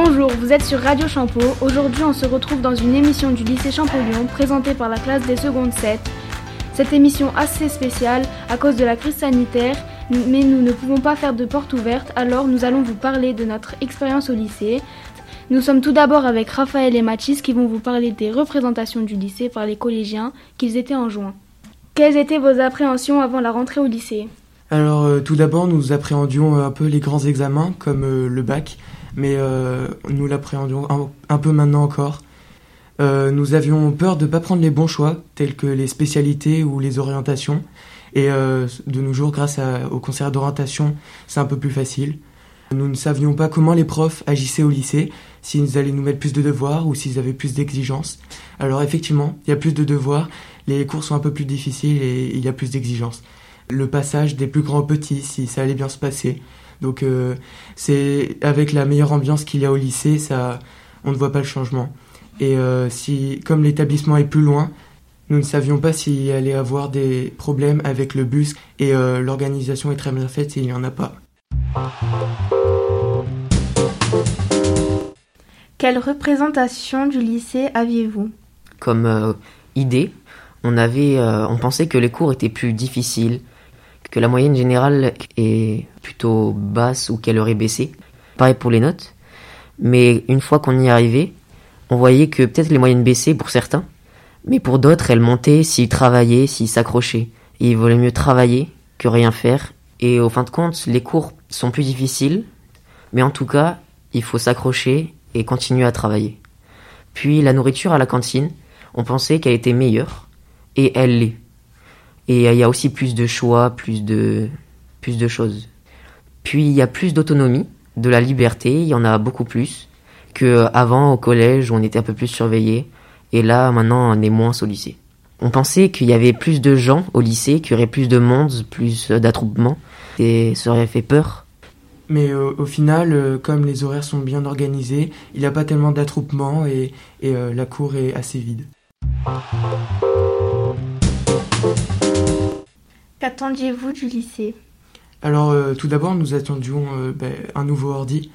Bonjour, vous êtes sur Radio Champeau. Aujourd'hui, on se retrouve dans une émission du lycée Champollion présentée par la classe des secondes 7. Cette émission assez spéciale à cause de la crise sanitaire, mais nous ne pouvons pas faire de porte ouverte, alors nous allons vous parler de notre expérience au lycée. Nous sommes tout d'abord avec Raphaël et Mathis qui vont vous parler des représentations du lycée par les collégiens qu'ils étaient en juin. Quelles étaient vos appréhensions avant la rentrée au lycée? Alors euh, tout d'abord nous appréhendions un peu les grands examens comme euh, le bac, mais euh, nous l'appréhendions un, peu maintenant encore. nous avions peur de ne pas prendre les bons choix tels que les spécialités ou les orientations et de nos jours grâce au conseil d'orientation c'est un peu plus facile. Nous ne savions pas comment les profs agissaient au lycée, s'ils allaient nous mettre plus de devoirs ou s'ils avaient plus d'exigences. Alors effectivement, il y a plus de devoirs, les cours sont un peu plus difficiles et il y a plus d'exigences. Le passage des plus grands aux petits, si ça allait bien se passer. Donc euh, c'est avec la meilleure ambiance qu'il y a au lycée, ça, on ne voit pas le changement. Et euh, si, comme l'établissement est plus loin, nous ne savions pas s'il allait avoir des problèmes avec le bus et euh, l'organisation est très bien faite s'il n'y en a pas. Quelle représentation du lycée aviez-vous? Comme euh, idée, on avait, euh, on pensait que les cours étaient plus difficiles, que la moyenne générale est plutôt basse ou qu'elle aurait baissé. Pareil pour les notes. Mais une fois qu'on y arrivé, on voyait que peut-être les moyennes baissaient pour certains, mais pour d'autres elles montaient s'ils travaillaient, s'ils s'accrochaient. il valait mieux travailler que rien faire. Et au fin de compte, les cours sont plus difficiles, mais en tout cas, il faut s'accrocher et continuer à travailler. Puis la nourriture à la cantine, on pensait qu'elle était meilleure, et elle l'est. Et il y a aussi plus de choix, plus de, plus de choses. Puis il y a plus d'autonomie, de la liberté, il y en a beaucoup plus qu'avant au collège où on était un peu plus surveillé, et là maintenant on est moins au lycée. On pensait qu'il y avait plus de gens au lycée, qu'il y aurait plus de monde, plus d'attroupements, et ça aurait fait peur. Mais euh, au final, euh, comme les horaires sont bien organisés, il n'y a pas tellement d'attroupements et, euh, la cour est assez vide. Qu'attendiez-vous du lycée? Alors tout d'abord, nous attendions ben, un nouveau ordi,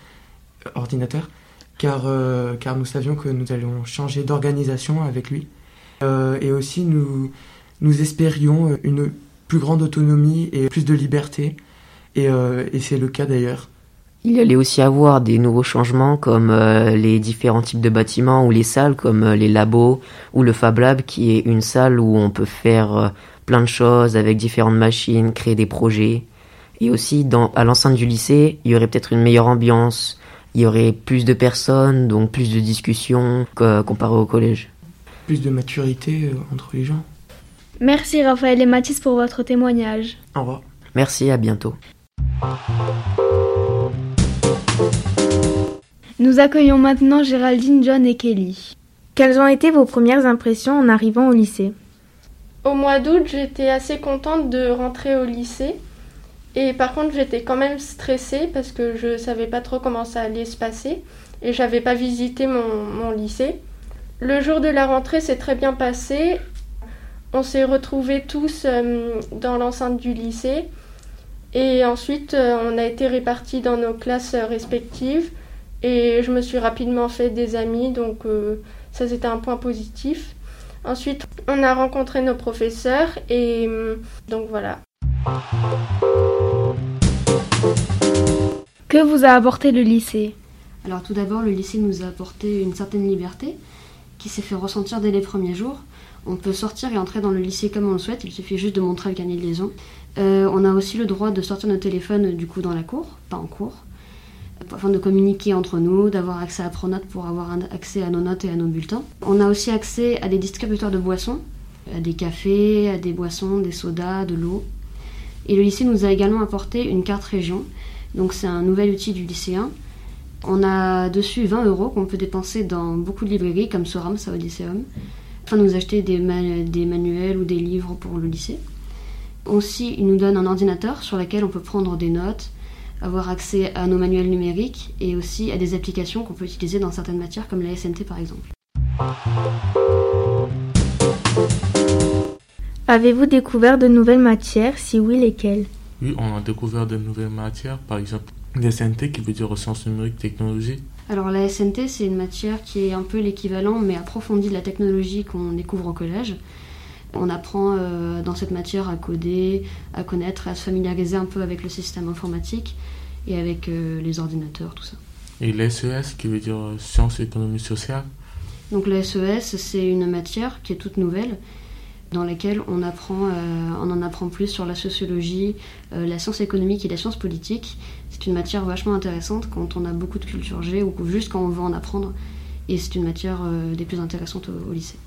ordinateur, car, car nous savions que nous allions changer d'organisation avec lui. et aussi, nous, nous espérions une plus grande autonomie et plus de liberté euh, et, c'est le cas d'ailleurs. Il allait aussi avoir des nouveaux changements comme euh, les différents types de bâtiments ou les salles comme euh, les labos ou le Fab Lab qui est une salle où on peut faire plein de choses avec différentes machines, créer des projets. Et aussi dans, à l'enceinte du lycée, il y aurait peut-être une meilleure ambiance, il y aurait plus de personnes, donc plus de discussions comparé au collège. Plus de maturité entre les gens. Merci Raphaël et Mathis pour votre témoignage. Au revoir. Merci, à bientôt. Nous accueillons maintenant Géraldine, John et Kelly. Quelles ont été vos premières impressions en arrivant au lycée? Au mois d'août, j'étais assez contente de rentrer au lycée. Et par contre, j'étais quand même stressée parce que je ne savais pas trop comment ça allait se passer et j'avais pas visité mon, lycée. Le jour de la rentrée s'est très bien passé. On s'est retrouvés tous euh, dans l'enceinte du lycée et ensuite, euh, on a été répartis dans nos classes respectives. Et je me suis rapidement fait des amis, donc euh, ça c'était un point positif. Ensuite, on a rencontré nos professeurs et euh, donc voilà. Que vous a apporté le lycée? Alors tout d'abord, le lycée nous a apporté une certaine liberté qui s'est fait ressentir dès les premiers jours. On peut sortir et entrer dans le lycée comme on le souhaite, il suffit juste de montrer le carnet de liaison. Euh, on a aussi le droit de sortir nos téléphones du coup dans la cour, pas en cours, afin de communiquer entre nous, d'avoir accès à Pronote pour avoir accès à nos notes et à nos bulletins. On a aussi accès à des distributeurs de boissons, à des cafés, à des boissons, des sodas, de l'eau. Et le lycée nous a également apporté une carte région, donc c'est un nouvel outil du lycéen. On a dessus 20 euros qu'on peut dépenser dans beaucoup de librairies comme Soram, Lycéum, afin de nous acheter des manuels ou des livres pour le lycée. Aussi, il nous donne un ordinateur sur lequel on peut prendre des notes, avoir accès à nos manuels numériques et aussi à des applications qu'on peut utiliser dans certaines matières comme la SNT par exemple. Avez-vous découvert de nouvelles matières? Si oui, lesquelles? Oui, on a découvert de nouvelles matières, par exemple SNT qui veut dire sciences numériques, technologie. Alors la SNT, c'est une matière qui est un peu l'équivalent, mais approfondie de la technologie qu'on découvre au collège. On apprend euh, dans cette matière à coder, à connaître, à se familiariser un peu avec le système informatique et avec euh, les ordinateurs, tout ça. Et l'SES, qui veut dire sciences, économie sociale? Donc la SES, c'est une matière qui est toute nouvelle, dans laquelle on, apprend, euh, on en apprend plus sur la sociologie, la science économique et la science politique. C'est une matière vachement intéressante quand on a beaucoup de culture G ou juste quand on veut en apprendre. Et c'est une matière des plus intéressantes au lycée.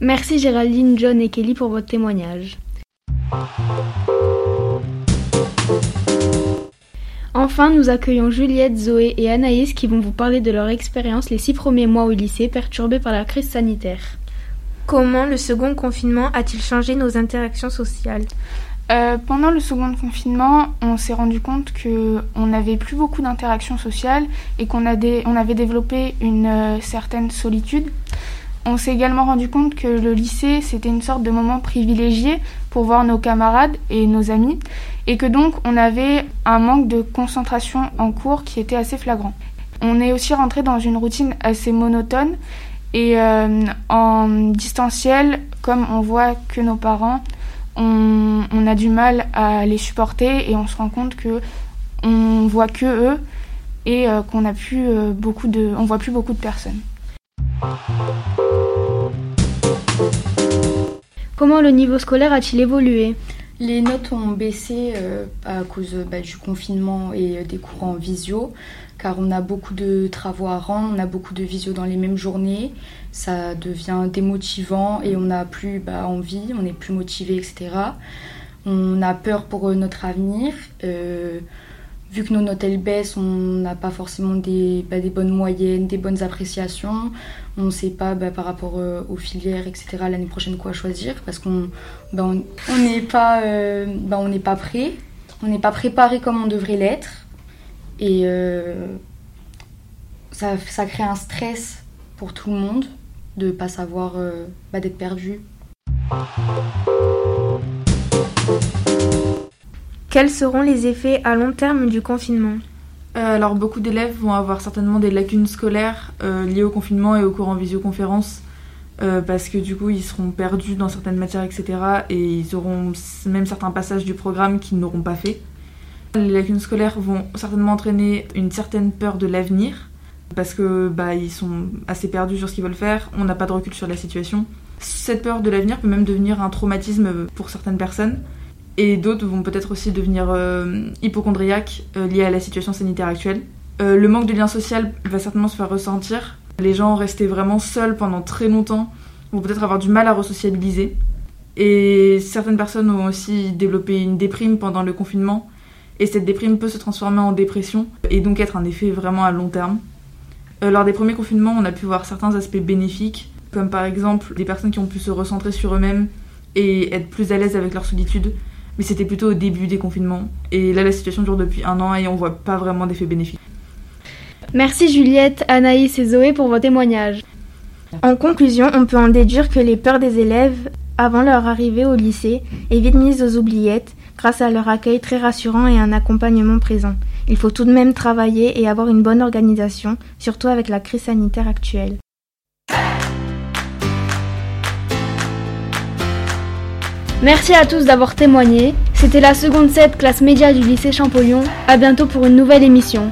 Merci Géraldine, John et Kelly pour votre témoignage. Enfin, nous accueillons Juliette, Zoé et Anaïs qui vont vous parler de leur expérience les six premiers mois au lycée perturbés par la crise sanitaire. Comment le second confinement a-t-il changé nos interactions sociales? Euh, pendant le second confinement, on s'est rendu compte qu'on n'avait plus beaucoup d'interactions sociales et qu'on on avait développé une euh, certaine solitude. On s'est également rendu compte que le lycée, c'était une sorte de moment privilégié pour voir nos camarades et nos amis, et que donc on avait un manque de concentration en cours qui était assez flagrant. On est aussi rentré dans une routine assez monotone, et euh, en distanciel, comme on voit que nos parents, on, a du mal à les supporter, et on se rend compte que on voit que eux, et euh, qu'on a plus euh, beaucoup de, on voit plus beaucoup de personnes. Comment le niveau scolaire a-t-il évolué Les notes ont baissé euh, à cause bah, du confinement et des cours en visio, car on a beaucoup de travaux à rendre, on a beaucoup de visio dans les mêmes journées, ça devient démotivant et on n'a plus bah, envie, on n'est plus motivé, etc. On a peur pour notre avenir. Euh, vu que nos notes baissent, on n'a pas forcément des, bah, des, bonnes moyennes, des bonnes appréciations. On ne sait pas bah, par rapport euh, aux filières, etc. l'année prochaine quoi choisir parce qu'on bah, on n'est pas, euh, on n'est pas prêt, on n'est pas préparé comme on devrait l'être et euh, ça, ça, crée un stress pour tout le monde de pas savoir d'être perdu. Quels seront les effets à long terme du confinement euh, alors beaucoup d'élèves vont avoir certainement des lacunes scolaires euh, liées au confinement et au cours en visioconférence euh, parce que du coup ils seront perdus dans certaines matières etc et ils auront même certains passages du programme qu'ils n'auront pas fait. Les lacunes scolaires vont certainement entraîner une certaine peur de l'avenir parce que bah, ils sont assez perdus sur ce qu'ils veulent faire, on n'a pas de recul sur la situation. Cette peur de l'avenir peut même devenir un traumatisme pour certaines personnes et d'autres vont peut-être aussi devenir euh, hypochondriaques euh, liés à la situation sanitaire actuelle. Euh, le manque de lien social va certainement se faire ressentir. Les gens restés vraiment seuls pendant très longtemps vont peut-être avoir du mal à resociabiliser. Et certaines personnes ont aussi développé une déprime pendant le confinement. Et cette déprime peut se transformer en dépression et donc être un effet vraiment à long terme. lors des premiers confinements, on a pu voir certains aspects bénéfiques, comme par exemple des personnes qui ont pu se recentrer sur eux-mêmes et être plus à l'aise avec leur solitude, mais c'était plutôt au début des confinements. Et là, la situation dure depuis un an et on voit pas vraiment d'effet bénéfique. Merci Juliette, Anaïs et Zoé pour vos témoignages. En conclusion, on peut en déduire que les peurs des élèves avant leur arrivée au lycée est vite mise aux oubliettes grâce à leur accueil très rassurant et un accompagnement présent. Il faut tout de même travailler et avoir une bonne organisation, surtout avec la crise sanitaire actuelle. Merci à tous d'avoir témoigné. C'était la seconde 7 classe média du lycée Champollion. À bientôt pour une nouvelle émission.